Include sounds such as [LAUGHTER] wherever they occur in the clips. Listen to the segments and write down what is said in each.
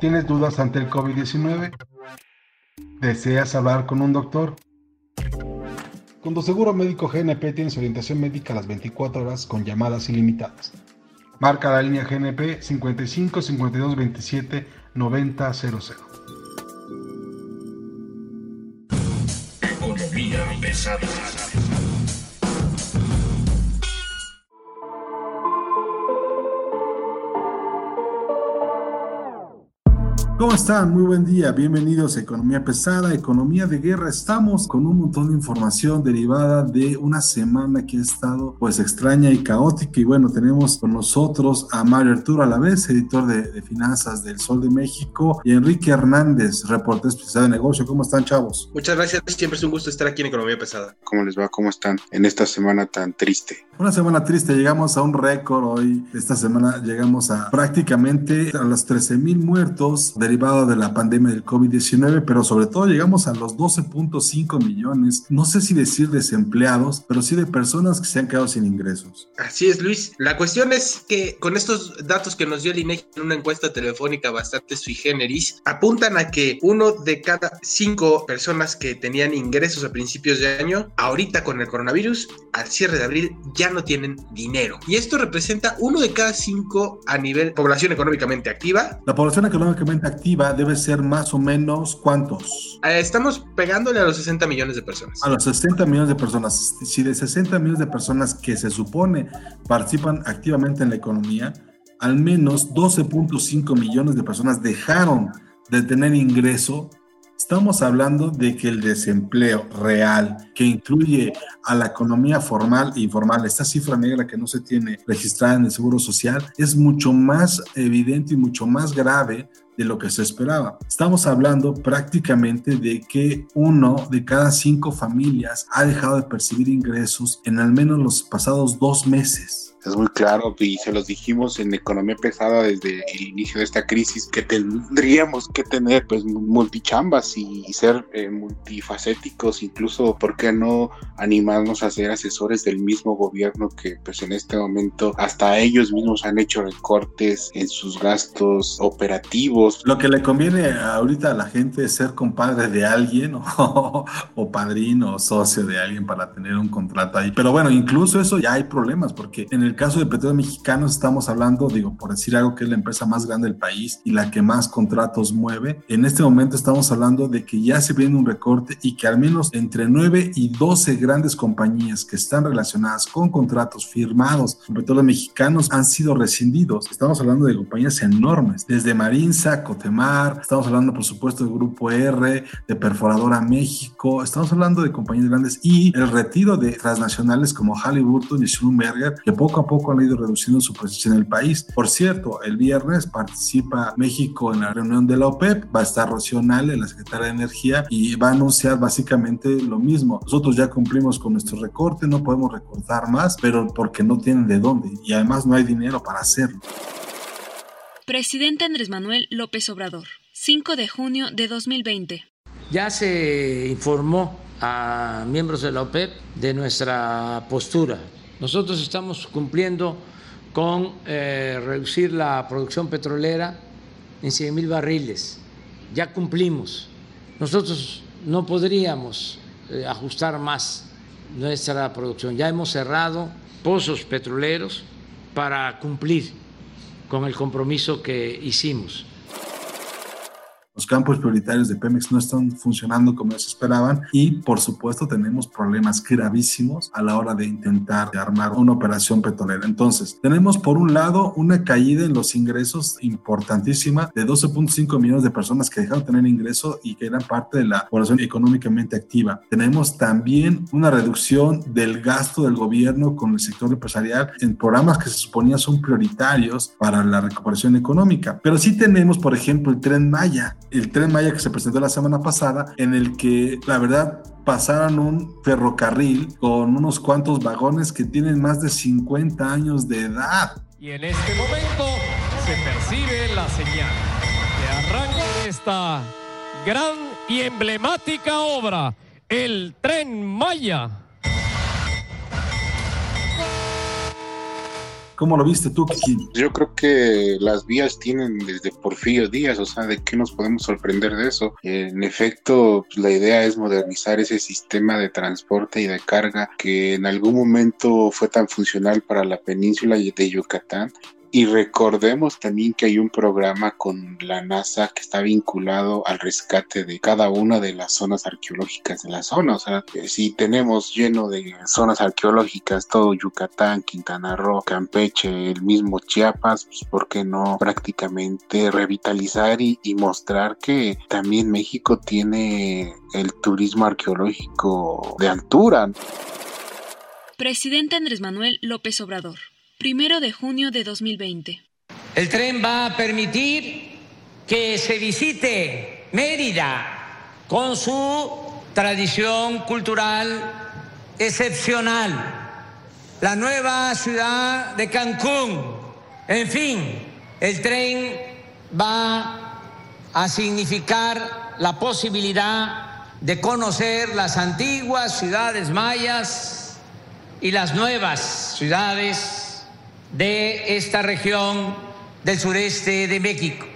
¿Tienes dudas ante el COVID-19? ¿Deseas hablar con un doctor? Con tu seguro médico GNP tienes orientación médica a las 24 horas con llamadas ilimitadas. Marca la línea GNP 55 52 27 90 00. Economía pesada. Están? Muy buen día. Bienvenidos a Economía Pesada, Economía de Guerra. Estamos con un montón de información derivada de una semana que ha estado pues extraña y caótica. Y bueno, tenemos con nosotros a Mario Arturo Alavés, editor de, de Finanzas del Sol de México, y Enrique Hernández, reportero especializado de negocio. ¿Cómo están, chavos? Muchas gracias, siempre es un gusto estar aquí en Economía Pesada. ¿Cómo les va? ¿Cómo están en esta semana tan triste? Una semana triste, llegamos a un récord hoy. Esta semana llegamos a prácticamente a los 13 mil muertos derivado de la pandemia del COVID-19, pero sobre todo llegamos a los 12.5 millones, no sé si decir desempleados, pero sí de personas que se han quedado sin ingresos. Así es, Luis. La cuestión es que con estos datos que nos dio el INEGI en una encuesta telefónica bastante sui generis, apuntan a que uno de cada cinco personas que tenían ingresos a principios de año, ahorita con el coronavirus, al cierre de abril ya no tienen dinero. Y esto representa uno de cada cinco a nivel población económicamente activa. La población económicamente activa debe ser más o menos cuántos? Eh, estamos pegándole a los 60 millones de personas. A los 60 millones de personas. Si de 60 millones de personas que se supone participan activamente en la economía, al menos 12.5 millones de personas dejaron de tener ingreso, estamos hablando de que el desempleo real, que incluye a la economía formal e informal, esta cifra negra que no se tiene registrada en el Seguro Social, es mucho más evidente y mucho más grave de lo que se esperaba. Estamos hablando prácticamente de que uno de cada cinco familias ha dejado de percibir ingresos en al menos los pasados dos meses. Es muy claro y se los dijimos en economía pesada desde el inicio de esta crisis que tendríamos que tener pues multichambas y, y ser eh, multifacéticos, incluso por qué no animarnos a ser asesores del mismo gobierno que pues en este momento hasta ellos mismos han hecho recortes en sus gastos operativos. Lo que le conviene ahorita a la gente es ser compadre de alguien [LAUGHS] o, o padrino o socio de alguien para tener un contrato ahí. Pero bueno, incluso eso ya hay problemas porque en el caso de Petróleos Mexicanos estamos hablando, digo, por decir algo que es la empresa más grande del país y la que más contratos mueve. En este momento estamos hablando de que ya se viene un recorte y que al menos entre 9 y 12 grandes compañías que están relacionadas con contratos firmados con Petróleos Mexicanos han sido rescindidos. Estamos hablando de compañías enormes, desde Cotemar, estamos hablando por supuesto del Grupo R, de Perforadora México, estamos hablando de compañías grandes y el retiro de transnacionales como Halliburton y Schlumberger, que poco a poco han ido reduciendo su presencia en el país. Por cierto, el viernes participa México en la reunión de la OPEP, va a estar Rocío Nale, la secretaria de Energía, y va a anunciar básicamente lo mismo. Nosotros ya cumplimos con nuestro recorte, no podemos recortar más, pero porque no tienen de dónde y además no hay dinero para hacerlo. Presidente Andrés Manuel López Obrador, 5 de junio de 2020. Ya se informó a miembros de la OPEP de nuestra postura. Nosotros estamos cumpliendo con eh, reducir la producción petrolera en 100 mil barriles. Ya cumplimos. Nosotros no podríamos eh, ajustar más nuestra producción. Ya hemos cerrado pozos petroleros para cumplir con el compromiso que hicimos. Los campos prioritarios de Pemex no están funcionando como se esperaban y por supuesto tenemos problemas gravísimos a la hora de intentar armar una operación petrolera. Entonces, tenemos por un lado una caída en los ingresos importantísima de 12.5 millones de personas que dejaron de tener ingreso y que eran parte de la población económicamente activa. Tenemos también una reducción del gasto del gobierno con el sector empresarial en programas que se suponía son prioritarios para la recuperación económica. Pero sí tenemos, por ejemplo, el tren Maya, el tren Maya que se presentó la semana pasada, en el que la verdad pasaron un ferrocarril con unos cuantos vagones que tienen más de 50 años de edad. Y en este momento se percibe la señal de arranque esta gran y emblemática obra, el tren Maya. ¿Cómo lo viste tú, Kiki? Yo creo que las vías tienen desde Porfirio Díaz, o sea, ¿de qué nos podemos sorprender de eso? En efecto, pues, la idea es modernizar ese sistema de transporte y de carga que en algún momento fue tan funcional para la península de Yucatán y recordemos también que hay un programa con la NASA que está vinculado al rescate de cada una de las zonas arqueológicas de la zona. O sea, si tenemos lleno de zonas arqueológicas todo Yucatán, Quintana Roo, Campeche, el mismo Chiapas, pues ¿por qué no prácticamente revitalizar y, y mostrar que también México tiene el turismo arqueológico de altura? Presidente Andrés Manuel López Obrador. Primero de junio de 2020. El tren va a permitir que se visite Mérida con su tradición cultural excepcional, la nueva ciudad de Cancún. En fin, el tren va a significar la posibilidad de conocer las antiguas ciudades mayas y las nuevas ciudades de esta región del sureste de México.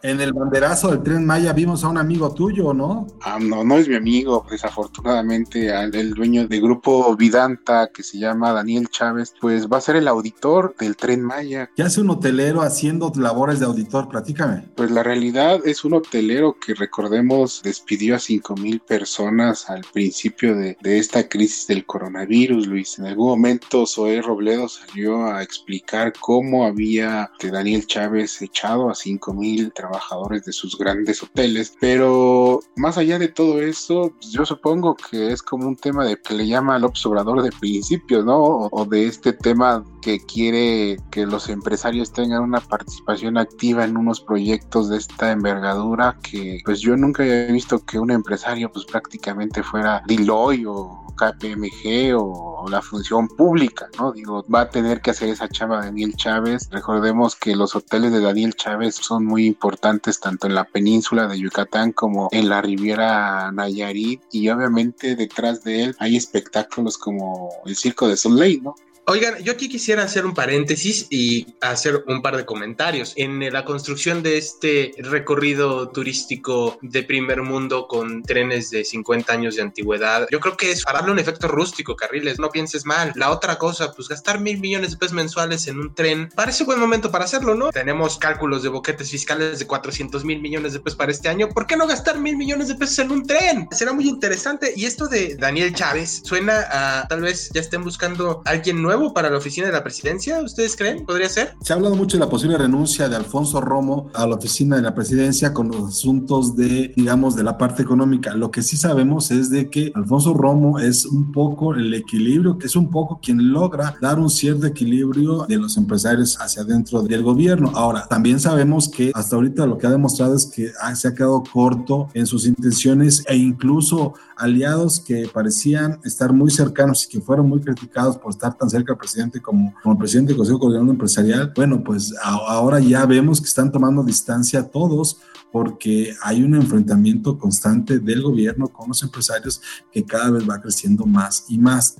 En el banderazo del tren Maya vimos a un amigo tuyo, ¿no? Ah, no, no es mi amigo, desafortunadamente, el dueño del grupo Vidanta, que se llama Daniel Chávez, pues va a ser el auditor del tren Maya. ¿Qué hace un hotelero haciendo labores de auditor? Platícame. Pues la realidad es un hotelero que, recordemos, despidió a 5 mil personas al principio de, de esta crisis del coronavirus, Luis. En algún momento, Zoé Robledo salió a explicar cómo había de Daniel Chávez echado a 5 mil trabajadores trabajadores de sus grandes hoteles. Pero más allá de todo eso, pues, yo supongo que es como un tema de que le llama al observador de principio, ¿no? O, de este tema que quiere que los empresarios tengan una participación activa en unos proyectos de esta envergadura que pues yo nunca he visto que un empresario pues prácticamente fuera Deloitte o KPMG o, la función pública, ¿no? Digo, va a tener que hacer esa chava Daniel Chávez. Recordemos que los hoteles de Daniel Chávez son muy importantes tanto en la península de Yucatán como en la Riviera Nayarit y obviamente detrás de él hay espectáculos como el Circo de Soleil, ¿no? Oigan, yo aquí quisiera hacer un paréntesis y hacer un par de comentarios. En la construcción de este recorrido turístico de primer mundo con trenes de 50 años de antigüedad, yo creo que es para darle un efecto rústico, Carriles, no pienses mal. La otra cosa, pues gastar mil millones de pesos mensuales en un tren, parece buen momento para hacerlo, ¿no? Tenemos cálculos de boquetes fiscales de 400 mil millones de pesos para este año. ¿Por qué no gastar mil millones de pesos en un tren? Será muy interesante. Y esto de Daniel Chávez suena a tal vez ya estén buscando alguien nuevo para la oficina de la presidencia? ¿Ustedes creen? ¿Podría ser? Se ha hablado mucho de la posible renuncia de Alfonso Romo a la oficina de la presidencia con los asuntos de, digamos, de la parte económica. Lo que sí sabemos es de que Alfonso Romo es un poco el equilibrio, es un poco quien logra dar un cierto equilibrio de los empresarios hacia adentro del gobierno. Ahora, también sabemos que hasta ahorita lo que ha demostrado es que se ha quedado corto en sus intenciones e incluso aliados que parecían estar muy cercanos y que fueron muy criticados por estar tan cerca del presidente como, como el presidente del Consejo Coordinador Empresarial, bueno, pues ahora ya vemos que están tomando distancia todos porque hay un enfrentamiento constante del gobierno con los empresarios que cada vez va creciendo más y más.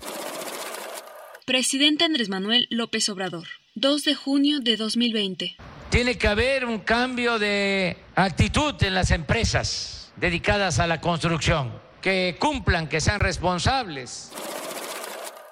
Presidente Andrés Manuel López Obrador, 2 de junio de 2020. Tiene que haber un cambio de actitud en las empresas dedicadas a la construcción que cumplan, que sean responsables.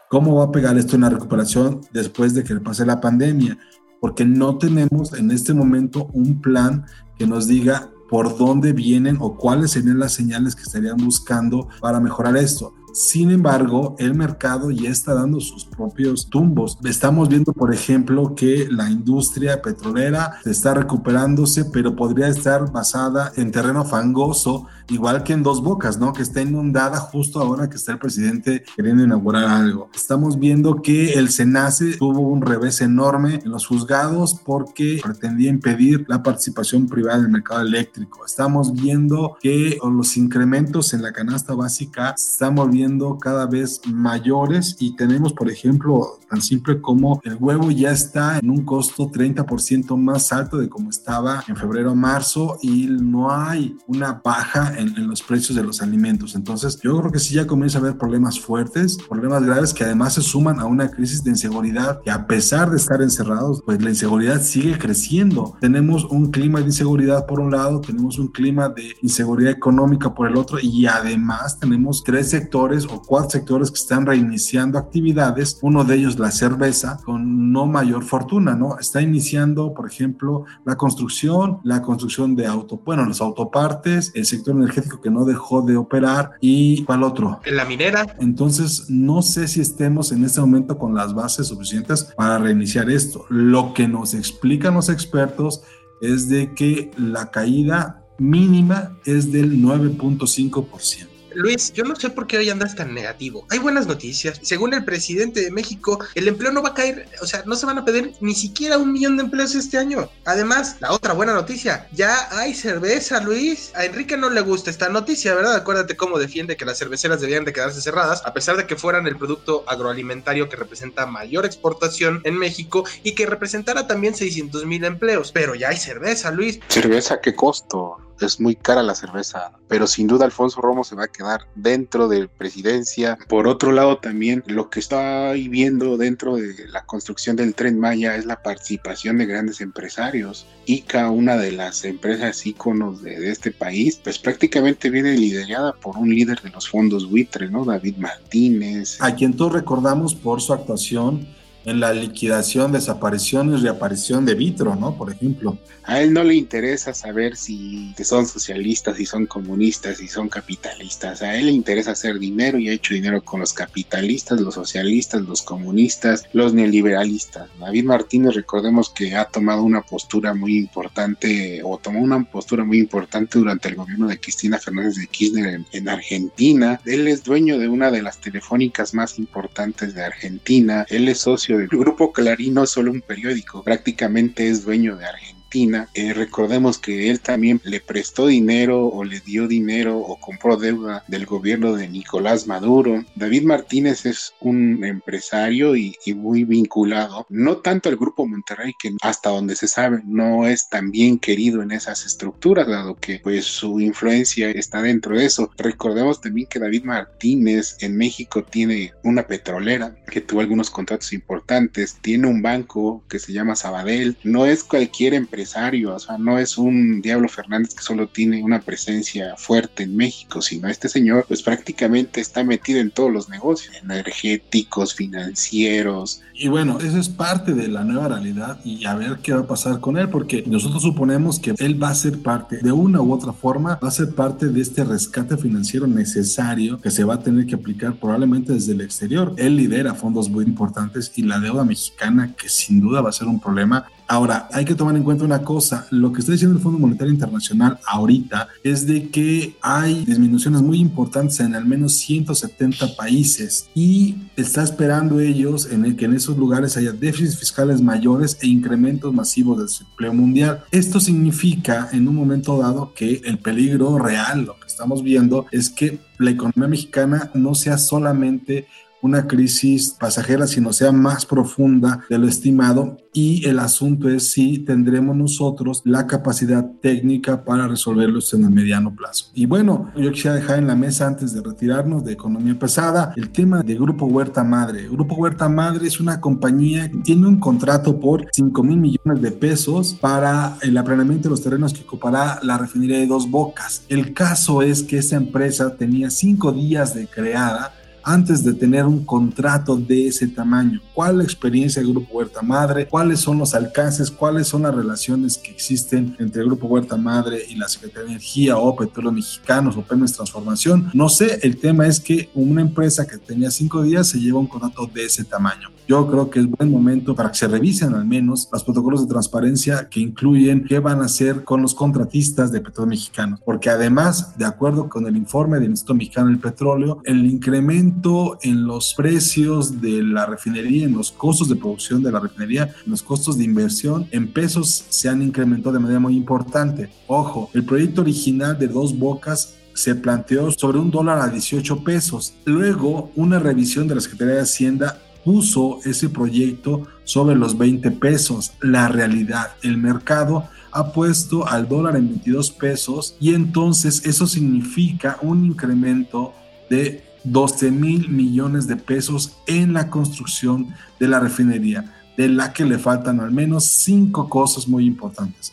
¿Cómo va a pegar esto en la recuperación después de que pase la pandemia? Porque no tenemos en este momento un plan que nos diga por dónde vienen o cuáles serían las señales que estarían buscando para mejorar esto. Sin embargo, el mercado ya está dando sus propios tumbos. Estamos viendo, por ejemplo, que la industria petrolera está recuperándose, pero podría estar basada en terreno fangoso, igual que en Dos Bocas, ¿no? Que está inundada justo ahora que está el presidente queriendo inaugurar algo. Estamos viendo que el SENACE tuvo un revés enorme en los juzgados porque pretendía impedir la participación privada en el mercado eléctrico. Estamos viendo que los incrementos en la canasta básica están volviendo cada vez mayores y tenemos, por ejemplo, tan simple como el huevo ya está en un costo 30% más alto de como estaba en febrero marzo y no hay una baja en, en, los precios de los alimentos. Entonces, yo creo que sí ya comienza a haber problemas fuertes, problemas graves que además se suman a una crisis de inseguridad que a pesar de estar encerrados, pues la inseguridad sigue creciendo. Tenemos un clima de inseguridad por un lado, tenemos un clima de inseguridad económica por el otro y además tenemos tres sectores o cuatro sectores que están reiniciando actividades, uno de ellos la cerveza, con no mayor fortuna, ¿no? Está iniciando, por ejemplo, la construcción, la construcción de auto, bueno, los autopartes, el sector energético que no dejó de operar y ¿cuál otro? La minera. Entonces, no sé si estemos en este momento con las bases suficientes para reiniciar esto. Lo que nos explican los expertos es de que la caída mínima es del 9.5%. Luis, yo no sé por qué hoy andas tan negativo. Hay buenas noticias. Según el presidente de México, el empleo no va a caer, o sea, no se van a pedir ni siquiera un millón de empleos este año. Además, la otra buena noticia, ya hay cerveza, Luis. A Enrique no le gusta esta noticia, ¿verdad? Acuérdate cómo defiende que las cerveceras debían de quedarse cerradas, a pesar de que fueran el producto agroalimentario que representa mayor exportación en México y que representara también 600 mil empleos. Pero ya hay cerveza, Luis. ¿Cerveza qué costo? Es muy cara la cerveza, pero sin duda Alfonso Romo se va a quedar dentro de presidencia. Por otro lado, también lo que estoy viendo dentro de la construcción del tren Maya es la participación de grandes empresarios. ICA, una de las empresas íconos de, este país, pues prácticamente viene liderada por un líder de los fondos buitre, ¿no? David Martínez. A quien todos recordamos por su actuación en la liquidación, desaparición y reaparición de Vitro, ¿no? Por ejemplo. A él no le interesa saber si son socialistas, si son comunistas, si son capitalistas. A él le interesa hacer dinero y ha hecho dinero con los capitalistas, los socialistas, los comunistas, los neoliberalistas. David Martínez, recordemos que ha tomado una postura muy importante o tomó una postura muy importante durante el gobierno de Cristina Fernández de Kirchner en, en Argentina. Él es dueño de una de las telefónicas más importantes de Argentina. Él es socio el grupo Clarín no es solo un periódico, prácticamente es dueño de Argentina eh, recordemos que él también le prestó dinero o le dio dinero o compró deuda del gobierno de Nicolás Maduro. David Martínez es un empresario y, muy vinculado, no tanto al grupo Monterrey, que hasta donde se sabe no es tan bien querido en esas estructuras, dado que pues su influencia está dentro de eso. Recordemos también que David Martínez en México tiene una petrolera que tuvo algunos contratos importantes, tiene un banco que se llama Sabadell, no es cualquier empresa o sea, no es un Diablo Fernández que solo tiene una presencia fuerte en México, sino este señor pues prácticamente está metido en todos los negocios, energéticos, financieros. Y bueno, eso es parte de la nueva realidad y a ver qué va a pasar con él, porque nosotros suponemos que él va a ser parte, de una u otra forma, va a ser parte de este rescate financiero necesario que se va a tener que aplicar probablemente desde el exterior. Él lidera fondos muy importantes y la deuda mexicana, que sin duda va a ser un problema, Ahora, hay que tomar en cuenta una cosa, lo que está diciendo el Fondo Monetario Internacional ahorita es de que hay disminuciones muy importantes en al menos 170 países y está esperando ellos en el que en esos lugares haya déficits fiscales mayores e incrementos masivos del empleo mundial. Esto significa en un momento dado que el peligro real, lo que estamos viendo, es que la economía mexicana no sea solamente una crisis pasajera, sino sea más profunda de lo estimado. Y el asunto es si tendremos nosotros la capacidad técnica para resolverlo en el mediano plazo. Y bueno, yo quisiera dejar en la mesa antes de retirarnos de economía pesada el tema de Grupo Huerta Madre. Grupo Huerta Madre es una compañía que tiene un contrato por 5 mil millones de pesos para el aplanamiento de los terrenos que ocupará la refinería de Dos Bocas. El caso es que esta empresa tenía cinco días de creada antes de tener un contrato de ese tamaño. ¿Cuál es la experiencia del Grupo Huerta Madre? ¿Cuáles son los alcances? ¿Cuáles son las relaciones que existen entre el Grupo Huerta Madre y la Secretaría de Energía o Petróleos Mexicanos o Pemex Transformación? No sé, el tema es que una empresa que tenía cinco días se lleva un contrato de ese tamaño. Yo creo que es buen momento para que se revisen al menos los protocolos de transparencia que incluyen qué van a hacer con los contratistas de Petróleos Mexicanos, porque además, de acuerdo con el informe del Instituto Mexicano del Petróleo, el incremento en los precios de la refinería, en los costos de producción de la refinería, en los costos de inversión en pesos se han incrementado de manera muy importante. Ojo, el proyecto original de Dos Bocas se planteó sobre un dólar a 18 pesos. Luego, una revisión de la Secretaría de Hacienda puso ese proyecto sobre los 20 pesos. La realidad, el mercado ha puesto al dólar en 22 pesos y entonces eso significa un incremento de 12 mil millones de pesos en la construcción de la refinería, de la que le faltan al menos cinco cosas muy importantes.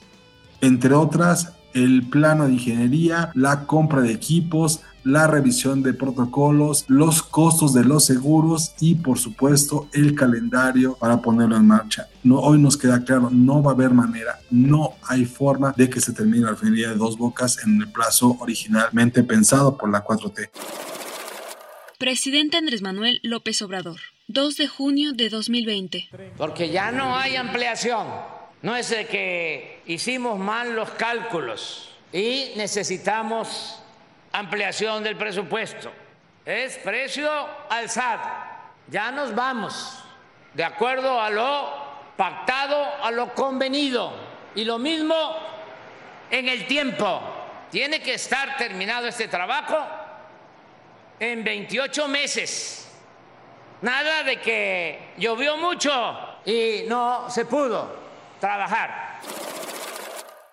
Entre otras, el plano de ingeniería, la compra de equipos, la revisión de protocolos, los costos de los seguros y por supuesto el calendario para ponerlo en marcha. No, hoy nos queda claro, no va a haber manera, no hay forma de que se termine la refinería de dos bocas en el plazo originalmente pensado por la 4T. Presidente Andrés Manuel López Obrador, 2 de junio de 2020. Porque ya no hay ampliación. No es de que hicimos mal los cálculos y necesitamos ampliación del presupuesto, es precio alzado. Ya nos vamos de acuerdo a lo pactado, a lo convenido. Y lo mismo en el tiempo. Tiene que estar terminado este trabajo en 28 meses. Nada de que llovió mucho y no se pudo trabajar.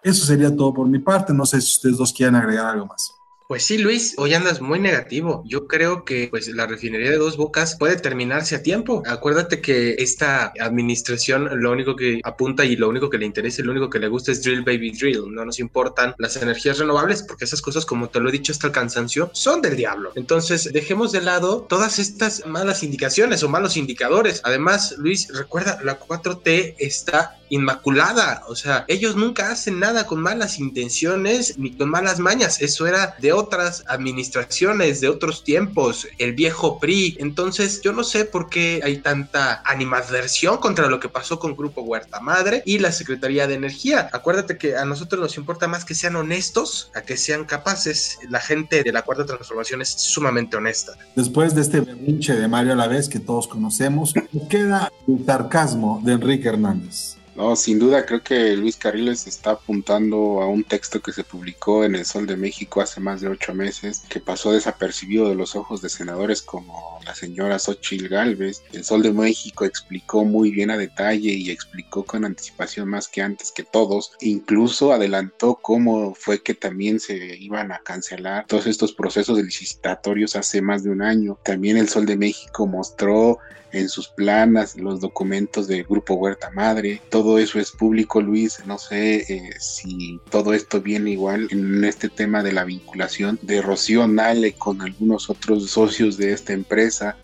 Eso sería todo por mi parte. No sé si ustedes dos quieren agregar algo más. Pues sí, Luis, hoy andas muy negativo. Yo creo que pues la refinería de Dos Bocas puede terminarse a tiempo. Acuérdate que esta administración lo único que apunta y lo único que le interesa y lo único que le gusta es drill baby drill. No nos importan las energías renovables porque esas cosas, como te lo he dicho hasta el cansancio, son del diablo. Entonces, dejemos de lado todas estas malas indicaciones o malos indicadores. Además, Luis, recuerda, la 4T está inmaculada. O sea, ellos nunca hacen nada con malas intenciones ni con malas mañas. Eso era de otras administraciones, de otros tiempos, el viejo PRI. Entonces, yo no sé por qué hay tanta animadversión contra lo que pasó con Grupo Huerta Madre y la Secretaría de Energía. Acuérdate que a nosotros nos importa más que sean honestos a que sean capaces. La gente de la Cuarta Transformación es sumamente honesta. Después de este berrinche de Mario a la vez que todos conocemos, queda el sarcasmo de Enrique Hernández. No, sin duda creo que Luis Carriles está apuntando a un texto que se publicó en El Sol de México hace más de ocho meses, que pasó desapercibido de los ojos de senadores como la señora Xochil Gálvez. El Sol de México explicó muy bien a detalle y explicó con anticipación más que antes que todos. Incluso adelantó cómo fue que también se iban a cancelar todos estos procesos licitatorios hace más de un año. También el Sol de México mostró en sus planas, los documentos del Grupo Huerta Madre, todo eso es público, Luis. No sé eh, si todo esto viene igual en este tema de la vinculación de Rocío Nale con algunos otros socios de esta empresa.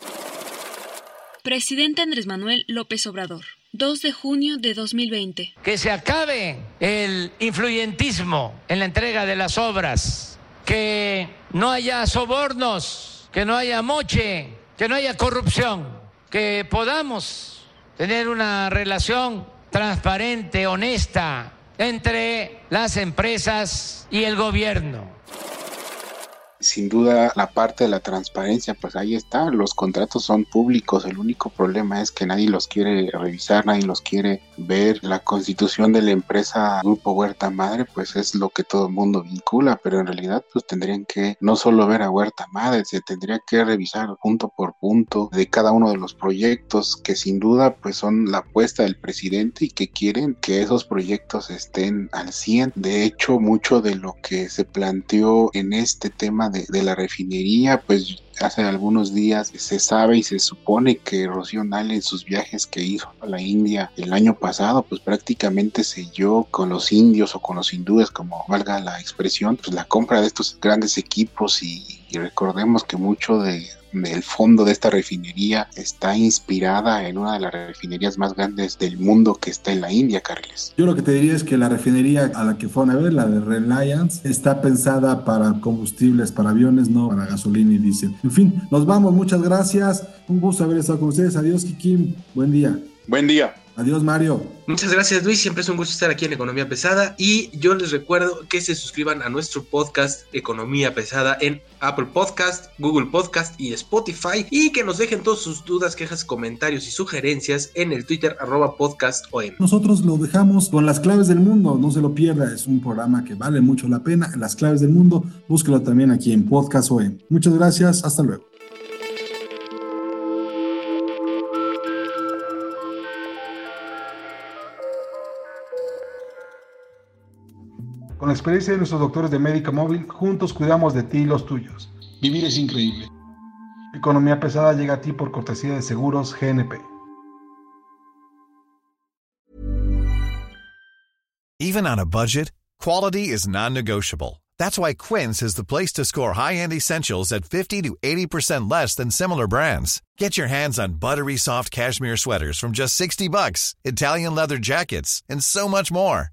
Presidente Andrés Manuel López Obrador. 2 de junio de 2020. Que se acabe el influyentismo en la entrega de las obras, que no haya sobornos, que no haya moche, que no haya corrupción que podamos tener una relación transparente, honesta entre las empresas y el gobierno sin duda la parte de la transparencia, pues ahí está, los contratos son públicos, el único problema es que nadie los quiere revisar, nadie los quiere ver. La constitución de la empresa Grupo Huerta Madre, pues es lo que todo el mundo vincula, pero en realidad pues tendrían que no solo ver a Huerta Madre, se tendría que revisar punto por punto de cada uno de los proyectos que sin duda pues son la apuesta del presidente y que quieren que esos proyectos estén al 100. De hecho, mucho de lo que se planteó en este tema de, la refinería, pues hace algunos días se sabe y se supone que Rocío Nale en sus viajes que hizo a la India el año pasado, pues prácticamente selló con los indios o con los hindúes, como valga la expresión, pues la compra de estos grandes equipos. Y recordemos que mucho de, del fondo de esta refinería está inspirada en una de las refinerías más grandes del mundo que está en la India, Carles. Yo lo que te diría es que la refinería a la que fueron a ver, la de Reliance, está pensada para combustibles para aviones, no para gasolina y diésel. En fin, nos vamos, muchas gracias. Un gusto haber estado con ustedes. Adiós, Kikim. Buen día. Buen día. Adiós, Mario. Muchas gracias, Luis. Siempre es un gusto estar aquí en Economía Pesada. Y yo les recuerdo que se suscriban a nuestro podcast Economía Pesada en Apple Podcast, Google Podcast y Spotify. Y que nos dejen todas sus dudas, quejas, comentarios y sugerencias en el Twitter arroba podcast Nosotros lo dejamos con las claves del mundo. No se lo pierda. Es un programa que vale mucho la pena. Las claves del mundo. Búsquelo también aquí en Podcast OEM. Muchas gracias. Hasta luego. Con la experiencia de nuestros doctores de Médica Móvil, juntos cuidamos de ti y los tuyos. Vivir es increíble. Economía pesada llega a ti por cortesía de Seguros GNP. Even on a budget, quality is non-negotiable. That's why Quince is the place to score high-end essentials at 50 to 80% less than similar brands. Get your hands on buttery soft cashmere sweaters from just 60 bucks, Italian leather jackets, and so much more.